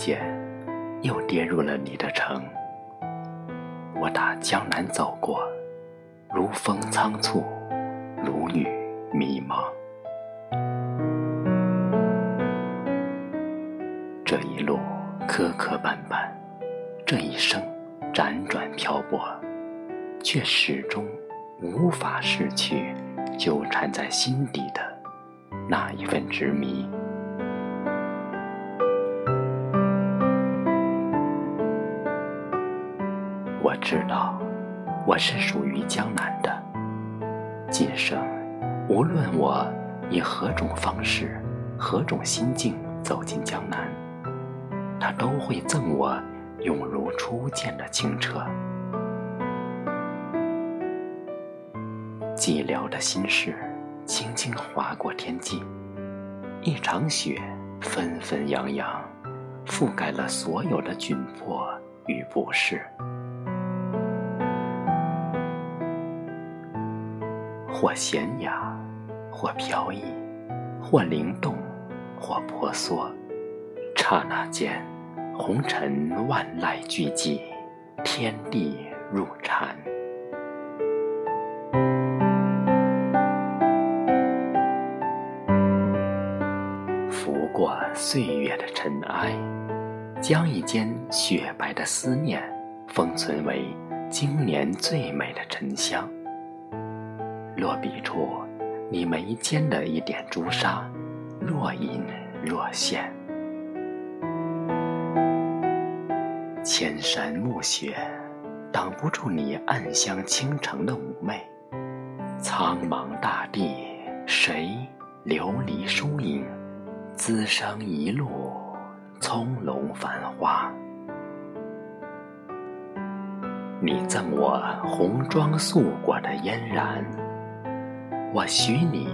不经意间，又跌入了你的城。我打江南走过，如风仓促，如雨迷茫。这一路磕磕绊绊，这一生辗转漂泊，却始终无法逝去纠缠在心底的那一份执迷。我知道，我是属于江南的。今生，无论我以何种方式、何种心境走进江南，它都会赠我永如初见的清澈。寂寥的心事，轻轻划过天际，一场雪纷纷扬扬，覆盖了所有的窘迫与不适。或娴雅，或飘逸，或灵动，或婆娑。刹那间，红尘万籁俱寂，天地入禅。拂过岁月的尘埃，将一间雪白的思念封存为经年最美的沉香。落笔处，你眉间的一点朱砂，若隐若现。千山暮雪，挡不住你暗香倾城的妩媚。苍茫大地，谁流离疏影，滋生一路葱茏繁花？你赠我红妆素裹的嫣然。我许你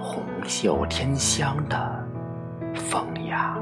红袖添香的风雅。